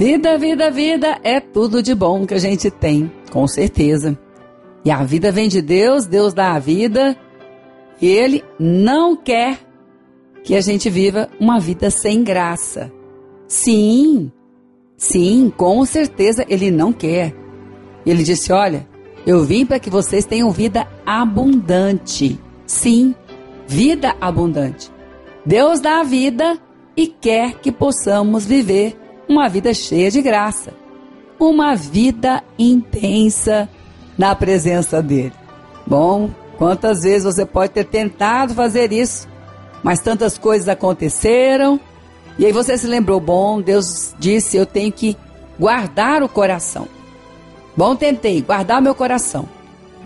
Vida, vida, vida é tudo de bom que a gente tem, com certeza. E a vida vem de Deus, Deus dá a vida, e Ele não quer que a gente viva uma vida sem graça. Sim, sim, com certeza Ele não quer. Ele disse: Olha, eu vim para que vocês tenham vida abundante. Sim, vida abundante. Deus dá a vida e quer que possamos viver uma vida cheia de graça, uma vida intensa na presença dele. Bom, quantas vezes você pode ter tentado fazer isso, mas tantas coisas aconteceram, e aí você se lembrou, bom, Deus disse, eu tenho que guardar o coração. Bom, tentei guardar meu coração.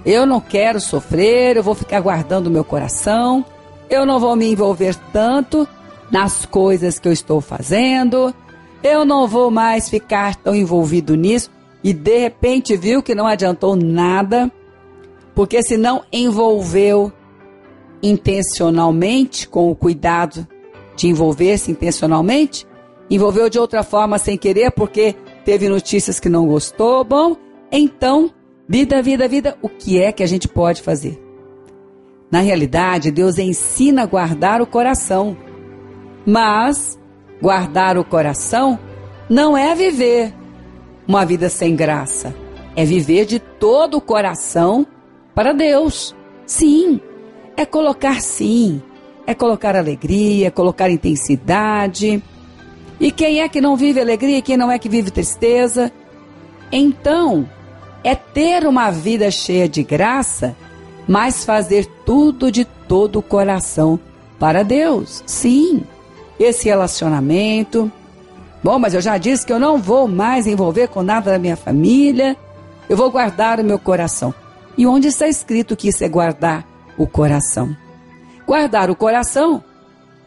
Eu não quero sofrer, eu vou ficar guardando meu coração, eu não vou me envolver tanto nas coisas que eu estou fazendo, eu não vou mais ficar tão envolvido nisso. E de repente viu que não adiantou nada, porque se não envolveu intencionalmente, com o cuidado de envolver-se intencionalmente, envolveu de outra forma sem querer, porque teve notícias que não gostou. Bom, então, vida, vida, vida, o que é que a gente pode fazer? Na realidade, Deus ensina a guardar o coração, mas Guardar o coração não é viver uma vida sem graça, é viver de todo o coração para Deus. Sim, é colocar sim, é colocar alegria, é colocar intensidade. E quem é que não vive alegria e quem não é que vive tristeza? Então, é ter uma vida cheia de graça, mas fazer tudo de todo o coração para Deus. Sim esse relacionamento. Bom, mas eu já disse que eu não vou mais envolver com nada da minha família. Eu vou guardar o meu coração. E onde está escrito que isso é guardar o coração? Guardar o coração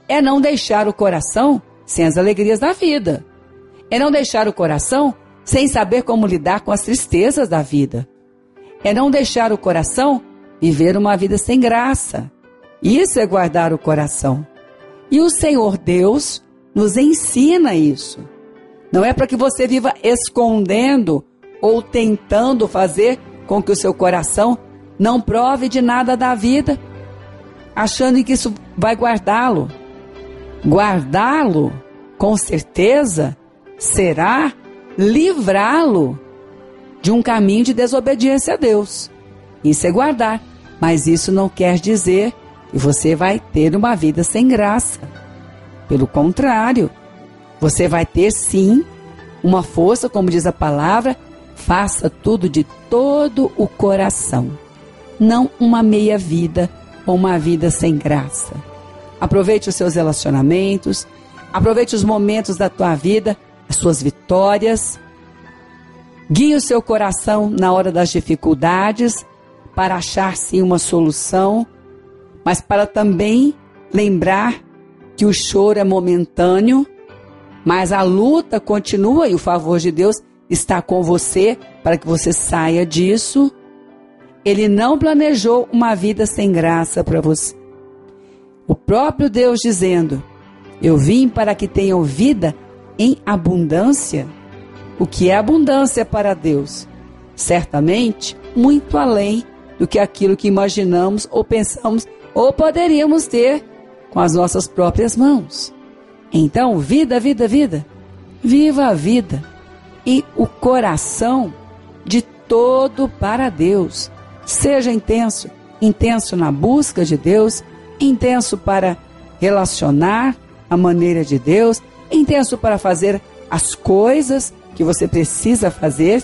é não deixar o coração sem as alegrias da vida. É não deixar o coração sem saber como lidar com as tristezas da vida. É não deixar o coração viver uma vida sem graça. Isso é guardar o coração. E o Senhor Deus nos ensina isso. Não é para que você viva escondendo ou tentando fazer com que o seu coração não prove de nada da vida, achando que isso vai guardá-lo. Guardá-lo, com certeza, será livrá-lo de um caminho de desobediência a Deus. Isso é guardar, mas isso não quer dizer e você vai ter uma vida sem graça. Pelo contrário, você vai ter sim uma força, como diz a palavra, faça tudo de todo o coração, não uma meia vida ou uma vida sem graça. Aproveite os seus relacionamentos, aproveite os momentos da tua vida, as suas vitórias. Guie o seu coração na hora das dificuldades para achar sim uma solução mas para também lembrar que o choro é momentâneo, mas a luta continua e o favor de Deus está com você para que você saia disso. Ele não planejou uma vida sem graça para você. O próprio Deus dizendo: Eu vim para que tenham vida em abundância. O que é abundância para Deus? Certamente muito além do que aquilo que imaginamos ou pensamos ou poderíamos ter com as nossas próprias mãos. Então, vida, vida, vida, viva a vida e o coração de todo para Deus. Seja intenso, intenso na busca de Deus, intenso para relacionar a maneira de Deus, intenso para fazer as coisas que você precisa fazer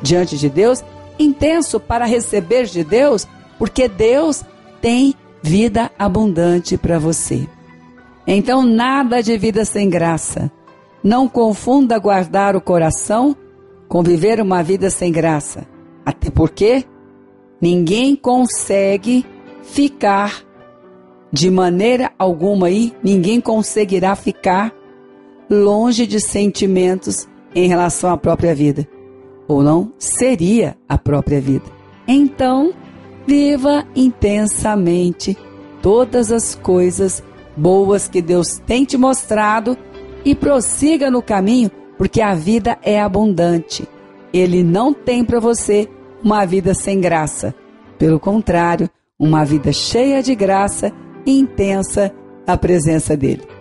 diante de Deus, intenso para receber de Deus, porque Deus tem vida abundante para você. Então, nada de vida sem graça. Não confunda guardar o coração com viver uma vida sem graça. Até porque ninguém consegue ficar de maneira alguma aí, ninguém conseguirá ficar longe de sentimentos em relação à própria vida. Ou não seria a própria vida. Então, Viva intensamente todas as coisas boas que Deus tem te mostrado e prossiga no caminho porque a vida é abundante. Ele não tem para você uma vida sem graça. Pelo contrário, uma vida cheia de graça e intensa na presença dele.